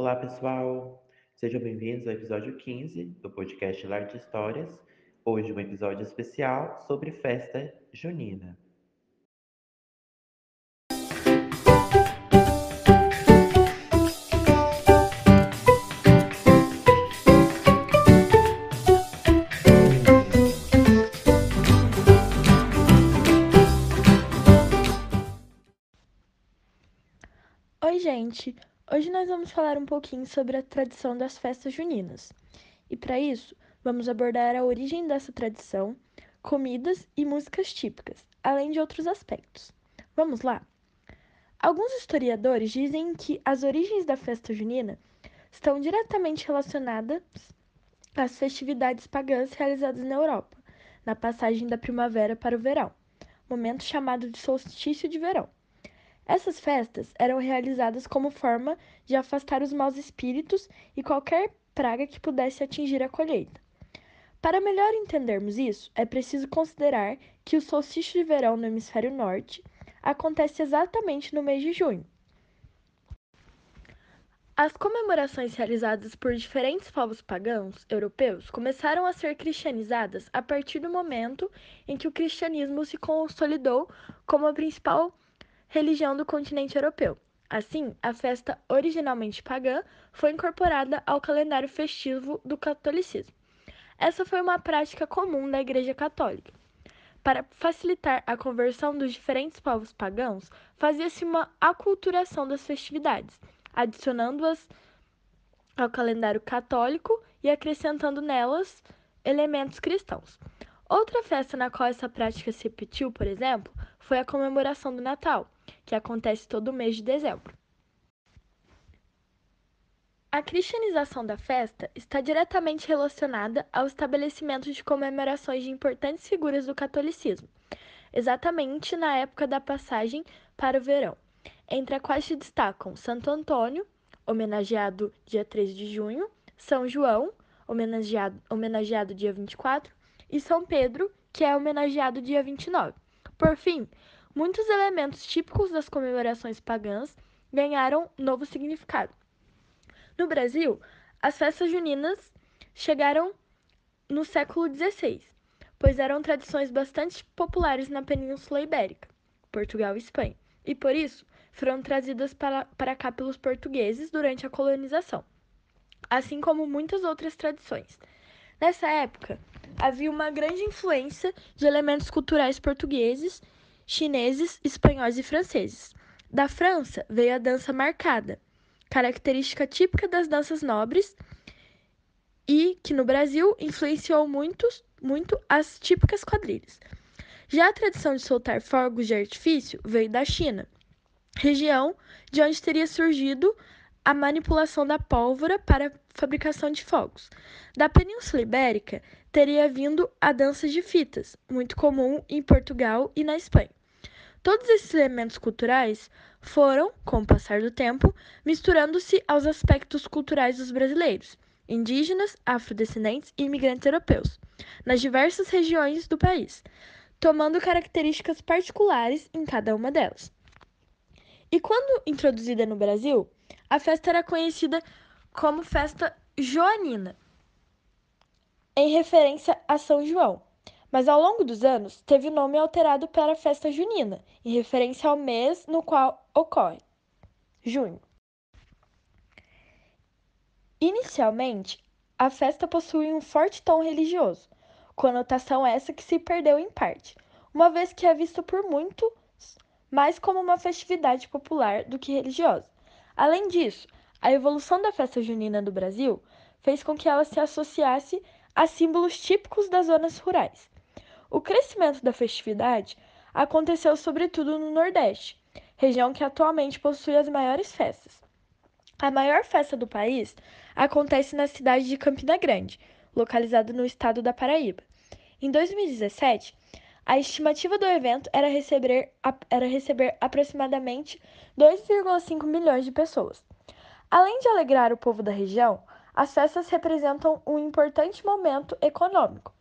Olá, pessoal! Sejam bem-vindos ao episódio 15 do podcast Lar de Histórias. Hoje, um episódio especial sobre festa junina. Oi, gente! Hoje nós vamos falar um pouquinho sobre a tradição das festas juninas. E para isso, vamos abordar a origem dessa tradição, comidas e músicas típicas, além de outros aspectos. Vamos lá? Alguns historiadores dizem que as origens da festa junina estão diretamente relacionadas às festividades pagãs realizadas na Europa, na passagem da primavera para o verão, momento chamado de solstício de verão. Essas festas eram realizadas como forma de afastar os maus espíritos e qualquer praga que pudesse atingir a colheita. Para melhor entendermos isso, é preciso considerar que o solstício de verão no hemisfério norte acontece exatamente no mês de junho. As comemorações realizadas por diferentes povos pagãos europeus começaram a ser cristianizadas a partir do momento em que o cristianismo se consolidou como a principal religião do continente europeu. Assim, a festa originalmente pagã foi incorporada ao calendário festivo do catolicismo. Essa foi uma prática comum da Igreja Católica. Para facilitar a conversão dos diferentes povos pagãos, fazia-se uma aculturação das festividades, adicionando-as ao calendário católico e acrescentando nelas elementos cristãos. Outra festa na qual essa prática se repetiu, por exemplo, foi a comemoração do Natal, que acontece todo mês de dezembro. A cristianização da festa está diretamente relacionada ao estabelecimento de comemorações de importantes figuras do catolicismo, exatamente na época da passagem para o verão, entre as quais se destacam Santo Antônio, homenageado dia 13 de junho, São João, homenageado, homenageado dia 24, e São Pedro, que é homenageado dia 29. Por fim, muitos elementos típicos das comemorações pagãs ganharam novo significado. No Brasil, as festas juninas chegaram no século XVI, pois eram tradições bastante populares na Península Ibérica, Portugal e Espanha, e por isso foram trazidas para, para cá pelos portugueses durante a colonização, assim como muitas outras tradições. Nessa época, havia uma grande influência de elementos culturais portugueses, chineses, espanhóis e franceses. Da França veio a dança marcada, característica típica das danças nobres e que no Brasil influenciou muito, muito as típicas quadrilhas. Já a tradição de soltar fogos de artifício veio da China, região de onde teria surgido a manipulação da pólvora para a fabricação de fogos. Da Península Ibérica teria vindo a dança de fitas, muito comum em Portugal e na Espanha. Todos esses elementos culturais foram, com o passar do tempo, misturando-se aos aspectos culturais dos brasileiros, indígenas, afrodescendentes e imigrantes europeus, nas diversas regiões do país, tomando características particulares em cada uma delas. E quando introduzida no Brasil, a festa era conhecida como festa joanina, em referência a São João. Mas ao longo dos anos, teve o nome alterado para festa junina, em referência ao mês no qual ocorre, junho. Inicialmente, a festa possui um forte tom religioso, conotação essa que se perdeu em parte, uma vez que é visto por muitos mais como uma festividade popular do que religiosa. Além disso, a evolução da festa junina do Brasil fez com que ela se associasse a símbolos típicos das zonas rurais. O crescimento da festividade aconteceu sobretudo no Nordeste, região que atualmente possui as maiores festas. A maior festa do país acontece na cidade de Campina Grande, localizada no estado da Paraíba. Em 2017, a estimativa do evento era receber, era receber aproximadamente 2,5 milhões de pessoas. Além de alegrar o povo da região, as festas representam um importante momento econômico,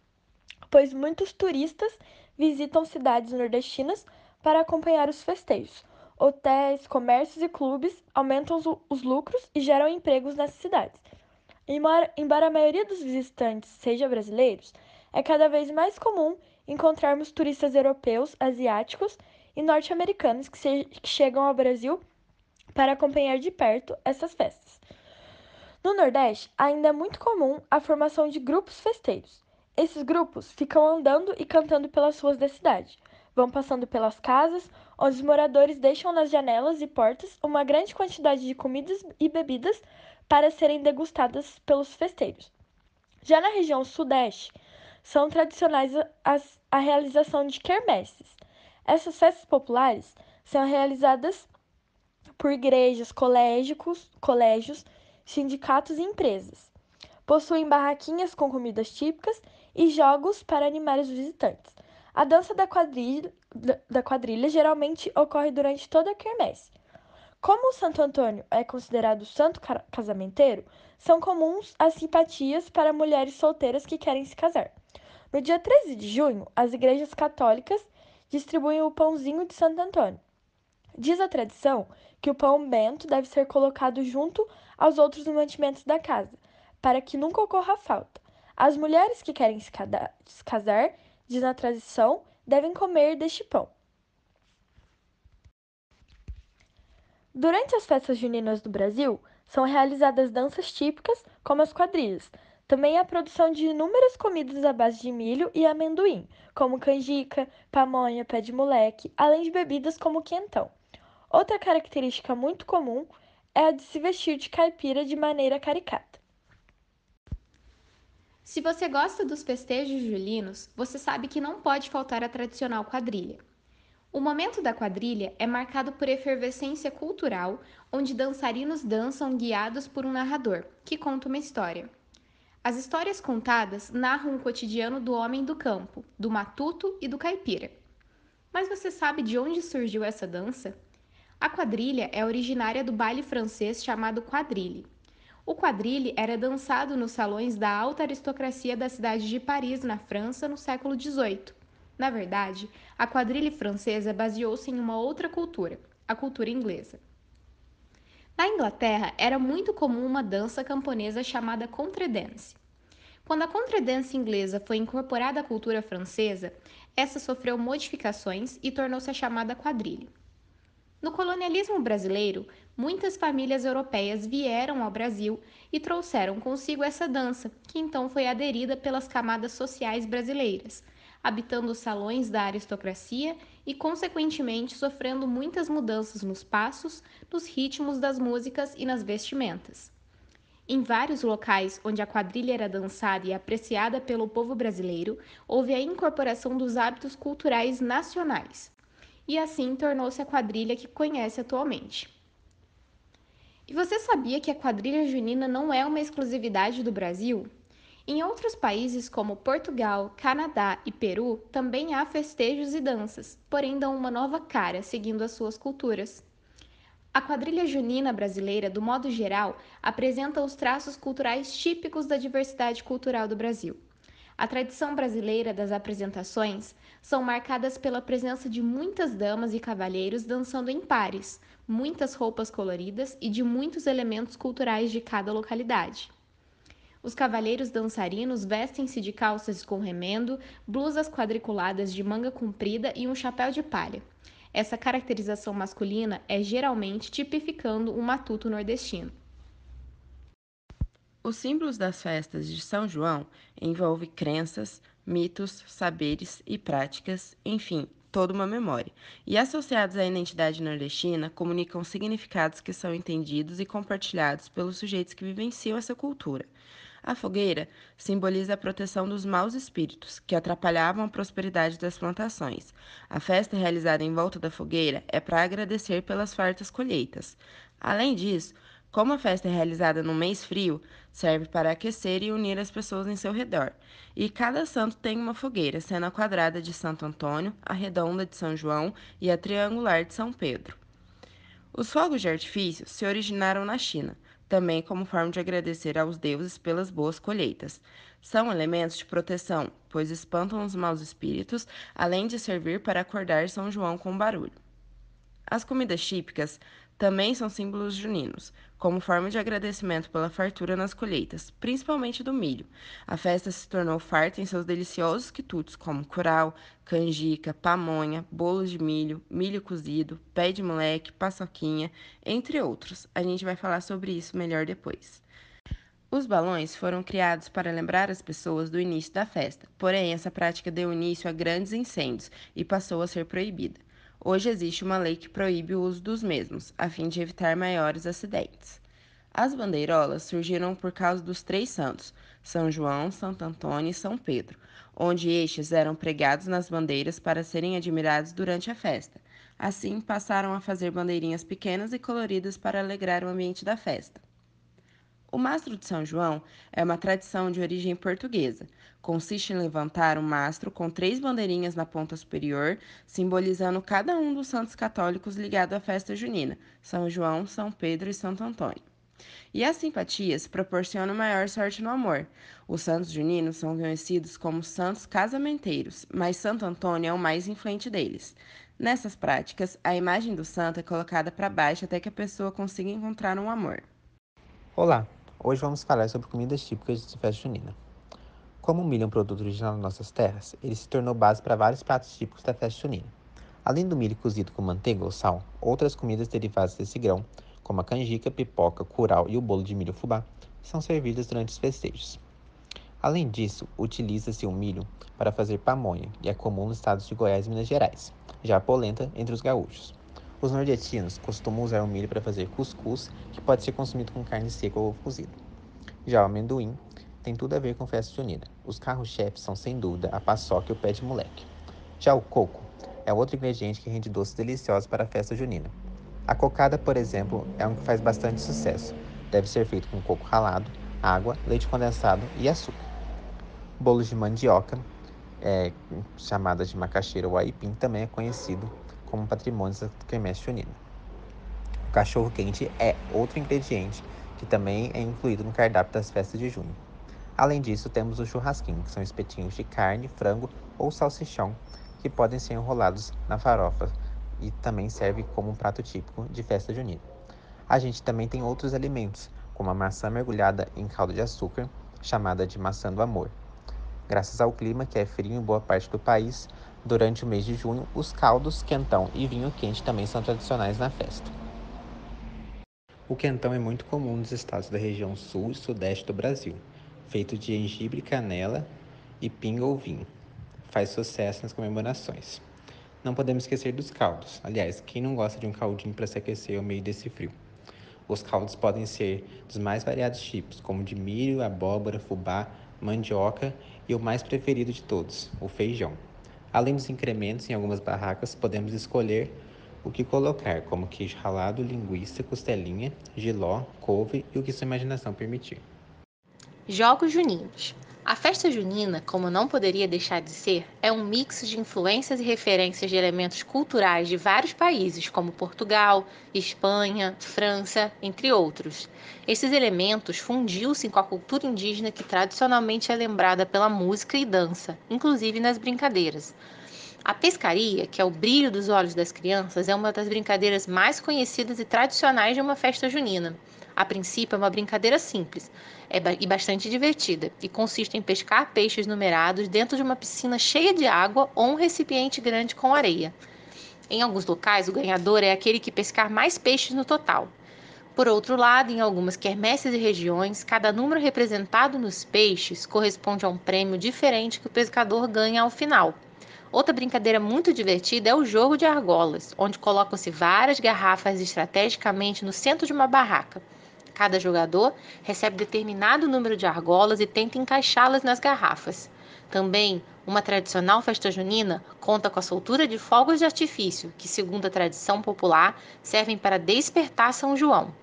pois muitos turistas visitam cidades nordestinas para acompanhar os festejos, hotéis, comércios e clubes aumentam os lucros e geram empregos nessas cidades. Embora a maioria dos visitantes seja brasileiros, é cada vez mais comum encontrarmos turistas europeus, asiáticos e norte-americanos que, que chegam ao Brasil para acompanhar de perto essas festas. No Nordeste, ainda é muito comum a formação de grupos festeiros. Esses grupos ficam andando e cantando pelas ruas da cidade, vão passando pelas casas, onde os moradores deixam nas janelas e portas uma grande quantidade de comidas e bebidas para serem degustadas pelos festeiros. Já na região Sudeste, são tradicionais as, a realização de quermesses. Essas festas populares são realizadas por igrejas, colégios, colégios, sindicatos e empresas. Possuem barraquinhas com comidas típicas e jogos para animar os visitantes. A dança da quadrilha, da quadrilha geralmente ocorre durante toda a quermesse. Como o Santo Antônio é considerado santo casamenteiro, são comuns as simpatias para mulheres solteiras que querem se casar. No dia 13 de junho, as igrejas católicas distribuem o pãozinho de Santo Antônio. Diz a tradição que o pão bento deve ser colocado junto aos outros mantimentos da casa, para que nunca ocorra falta. As mulheres que querem se casar, diz a tradição, devem comer deste pão. Durante as festas juninas do Brasil, são realizadas danças típicas, como as quadrilhas. Também há produção de inúmeras comidas à base de milho e amendoim, como canjica, pamonha, pé de moleque, além de bebidas como quentão. Outra característica muito comum é a de se vestir de caipira de maneira caricata. Se você gosta dos festejos julinos, você sabe que não pode faltar a tradicional quadrilha. O momento da quadrilha é marcado por efervescência cultural, onde dançarinos dançam guiados por um narrador, que conta uma história. As histórias contadas narram o cotidiano do homem do campo, do matuto e do caipira. Mas você sabe de onde surgiu essa dança? A quadrilha é originária do baile francês chamado quadrille. O quadrille era dançado nos salões da alta aristocracia da cidade de Paris, na França, no século XVIII. Na verdade, a quadrilha francesa baseou-se em uma outra cultura, a cultura inglesa. Na Inglaterra, era muito comum uma dança camponesa chamada contredance. Quando a contredance inglesa foi incorporada à cultura francesa, essa sofreu modificações e tornou-se a chamada quadrilha. No colonialismo brasileiro, muitas famílias europeias vieram ao Brasil e trouxeram consigo essa dança, que então foi aderida pelas camadas sociais brasileiras, habitando os salões da aristocracia e, consequentemente, sofrendo muitas mudanças nos passos, nos ritmos das músicas e nas vestimentas. Em vários locais onde a quadrilha era dançada e apreciada pelo povo brasileiro, houve a incorporação dos hábitos culturais nacionais e assim tornou-se a quadrilha que conhece atualmente. E você sabia que a quadrilha junina não é uma exclusividade do Brasil? Em outros países como Portugal, Canadá e Peru também há festejos e danças, porém dão uma nova cara seguindo as suas culturas. A quadrilha junina brasileira, do modo geral, apresenta os traços culturais típicos da diversidade cultural do Brasil. A tradição brasileira das apresentações são marcadas pela presença de muitas damas e cavalheiros dançando em pares, muitas roupas coloridas e de muitos elementos culturais de cada localidade. Os cavalheiros dançarinos vestem-se de calças com remendo, blusas quadriculadas de manga comprida e um chapéu de palha. Essa caracterização masculina é geralmente tipificando um matuto nordestino. Os símbolos das festas de São João envolvem crenças, mitos, saberes e práticas, enfim, toda uma memória. E associados à identidade nordestina, comunicam significados que são entendidos e compartilhados pelos sujeitos que vivenciam essa cultura. A fogueira simboliza a proteção dos maus espíritos que atrapalhavam a prosperidade das plantações. A festa realizada em volta da fogueira é para agradecer pelas fartas colheitas. Além disso, como a festa é realizada no mês frio, serve para aquecer e unir as pessoas em seu redor. E cada santo tem uma fogueira, sendo a quadrada de Santo Antônio, a redonda de São João e a triangular de São Pedro. Os fogos de artifício se originaram na China, também como forma de agradecer aos deuses pelas boas colheitas. São elementos de proteção, pois espantam os maus espíritos, além de servir para acordar São João com barulho. As comidas típicas também são símbolos juninos, como forma de agradecimento pela fartura nas colheitas, principalmente do milho. A festa se tornou farta em seus deliciosos quitutes, como curau, canjica, pamonha, bolos de milho, milho cozido, pé de moleque, paçoquinha, entre outros. A gente vai falar sobre isso melhor depois. Os balões foram criados para lembrar as pessoas do início da festa, porém essa prática deu início a grandes incêndios e passou a ser proibida. Hoje existe uma lei que proíbe o uso dos mesmos, a fim de evitar maiores acidentes. As bandeirolas surgiram por causa dos três santos, São João, Santo Antônio e São Pedro, onde estes eram pregados nas bandeiras para serem admirados durante a festa. Assim, passaram a fazer bandeirinhas pequenas e coloridas para alegrar o ambiente da festa. O mastro de São João é uma tradição de origem portuguesa. Consiste em levantar um mastro com três bandeirinhas na ponta superior, simbolizando cada um dos santos católicos ligado à festa junina: São João, São Pedro e Santo Antônio. E as simpatias proporcionam maior sorte no amor. Os santos juninos são conhecidos como santos casamenteiros, mas Santo Antônio é o mais influente deles. Nessas práticas, a imagem do santo é colocada para baixo até que a pessoa consiga encontrar um amor. Olá, Hoje vamos falar sobre comidas típicas de festa junina. Como o milho é um produto original das nossas terras, ele se tornou base para vários pratos típicos da festa junina. Além do milho cozido com manteiga ou sal, outras comidas derivadas desse grão, como a canjica, pipoca, curau e o bolo de milho fubá, são servidas durante os festejos. Além disso, utiliza-se o milho para fazer pamonha e é comum nos estados de Goiás e Minas Gerais, já a polenta entre os gaúchos. Os nordestinos costumam usar o milho para fazer cuscuz, que pode ser consumido com carne seca ou cozido. Já o amendoim tem tudo a ver com festa junina. Os carros-chefes são, sem dúvida, a paçoca e o pé de moleque. Já o coco é outro ingrediente que rende doces deliciosos para a festa junina. A cocada, por exemplo, é um que faz bastante sucesso. Deve ser feito com coco ralado, água, leite condensado e açúcar. Bolos de mandioca, é, chamadas de macaxeira ou aipim, também é conhecido como patrimônio da quermesse junina. O cachorro quente é outro ingrediente que também é incluído no cardápio das festas de junho. Além disso, temos o churrasquinho, que são espetinhos de carne, frango ou salsichão que podem ser enrolados na farofa e também serve como um prato típico de festa junina. A gente também tem outros alimentos, como a maçã mergulhada em caldo de açúcar, chamada de maçã do amor. Graças ao clima, que é frio em boa parte do país, Durante o mês de junho, os caldos, quentão e vinho quente também são tradicionais na festa. O quentão é muito comum nos estados da região sul e sudeste do Brasil, feito de gengibre, canela e pinga ou vinho. Faz sucesso nas comemorações. Não podemos esquecer dos caldos. Aliás, quem não gosta de um caldinho para se aquecer ao meio desse frio? Os caldos podem ser dos mais variados tipos, como de milho, abóbora, fubá, mandioca e o mais preferido de todos, o feijão. Além dos incrementos, em algumas barracas podemos escolher o que colocar, como queijo ralado, linguiça, costelinha, giló, couve e o que sua imaginação permitir. Jogos Juninos. A festa junina, como não poderia deixar de ser, é um mix de influências e referências de elementos culturais de vários países, como Portugal, Espanha, França, entre outros. Esses elementos fundiu-se com a cultura indígena que tradicionalmente é lembrada pela música e dança, inclusive nas brincadeiras. A pescaria, que é o brilho dos olhos das crianças, é uma das brincadeiras mais conhecidas e tradicionais de uma festa junina. A princípio, é uma brincadeira simples é e bastante divertida e consiste em pescar peixes numerados dentro de uma piscina cheia de água ou um recipiente grande com areia. Em alguns locais, o ganhador é aquele que pescar mais peixes no total. Por outro lado, em algumas quermesses e regiões, cada número representado nos peixes corresponde a um prêmio diferente que o pescador ganha ao final. Outra brincadeira muito divertida é o jogo de argolas, onde colocam-se várias garrafas estrategicamente no centro de uma barraca. Cada jogador recebe determinado número de argolas e tenta encaixá-las nas garrafas. Também, uma tradicional festa junina conta com a soltura de fogos de artifício, que, segundo a tradição popular, servem para despertar São João.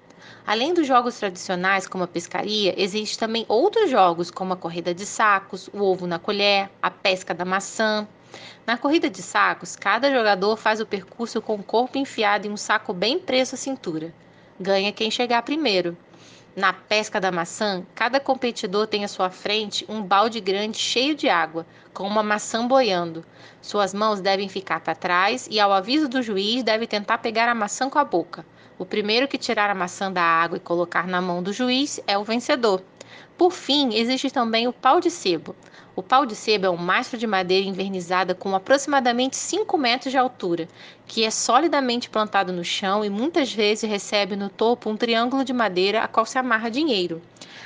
Além dos jogos tradicionais, como a pescaria, existem também outros jogos, como a corrida de sacos, o ovo na colher, a pesca da maçã. Na corrida de sacos, cada jogador faz o percurso com o corpo enfiado em um saco bem preso à cintura ganha quem chegar primeiro. Na pesca da maçã, cada competidor tem à sua frente um balde grande cheio de água, com uma maçã boiando. Suas mãos devem ficar para trás e, ao aviso do juiz, deve tentar pegar a maçã com a boca. O primeiro que tirar a maçã da água e colocar na mão do juiz é o vencedor. Por fim, existe também o pau de sebo. O pau de sebo é um mastro de madeira invernizada com aproximadamente 5 metros de altura, que é solidamente plantado no chão e muitas vezes recebe no topo um triângulo de madeira a qual se amarra dinheiro.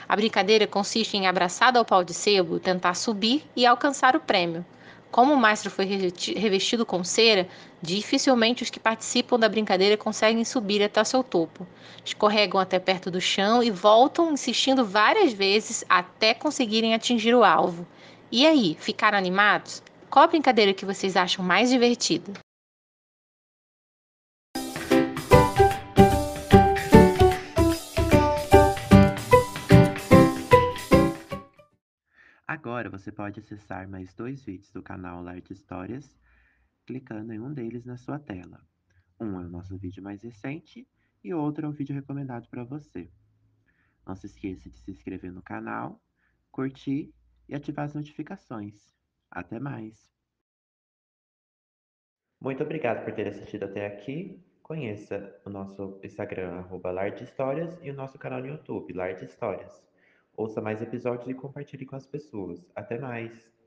A brincadeira consiste em, abraçado ao pau de sebo, tentar subir e alcançar o prêmio. Como o mastro foi revestido com cera, dificilmente os que participam da brincadeira conseguem subir até seu topo. Escorregam até perto do chão e voltam insistindo várias vezes até conseguirem atingir o alvo. E aí, ficaram animados? Qual a brincadeira que vocês acham mais divertida? Agora você pode acessar mais dois vídeos do canal Larte Histórias, clicando em um deles na sua tela. Um é o nosso vídeo mais recente e outro é o vídeo recomendado para você. Não se esqueça de se inscrever no canal, curtir e ativar as notificações. Até mais! Muito obrigado por ter assistido até aqui. Conheça o nosso Instagram, arroba Histórias, e o nosso canal no YouTube, Larte Histórias. Ouça mais episódios e compartilhe com as pessoas. Até mais!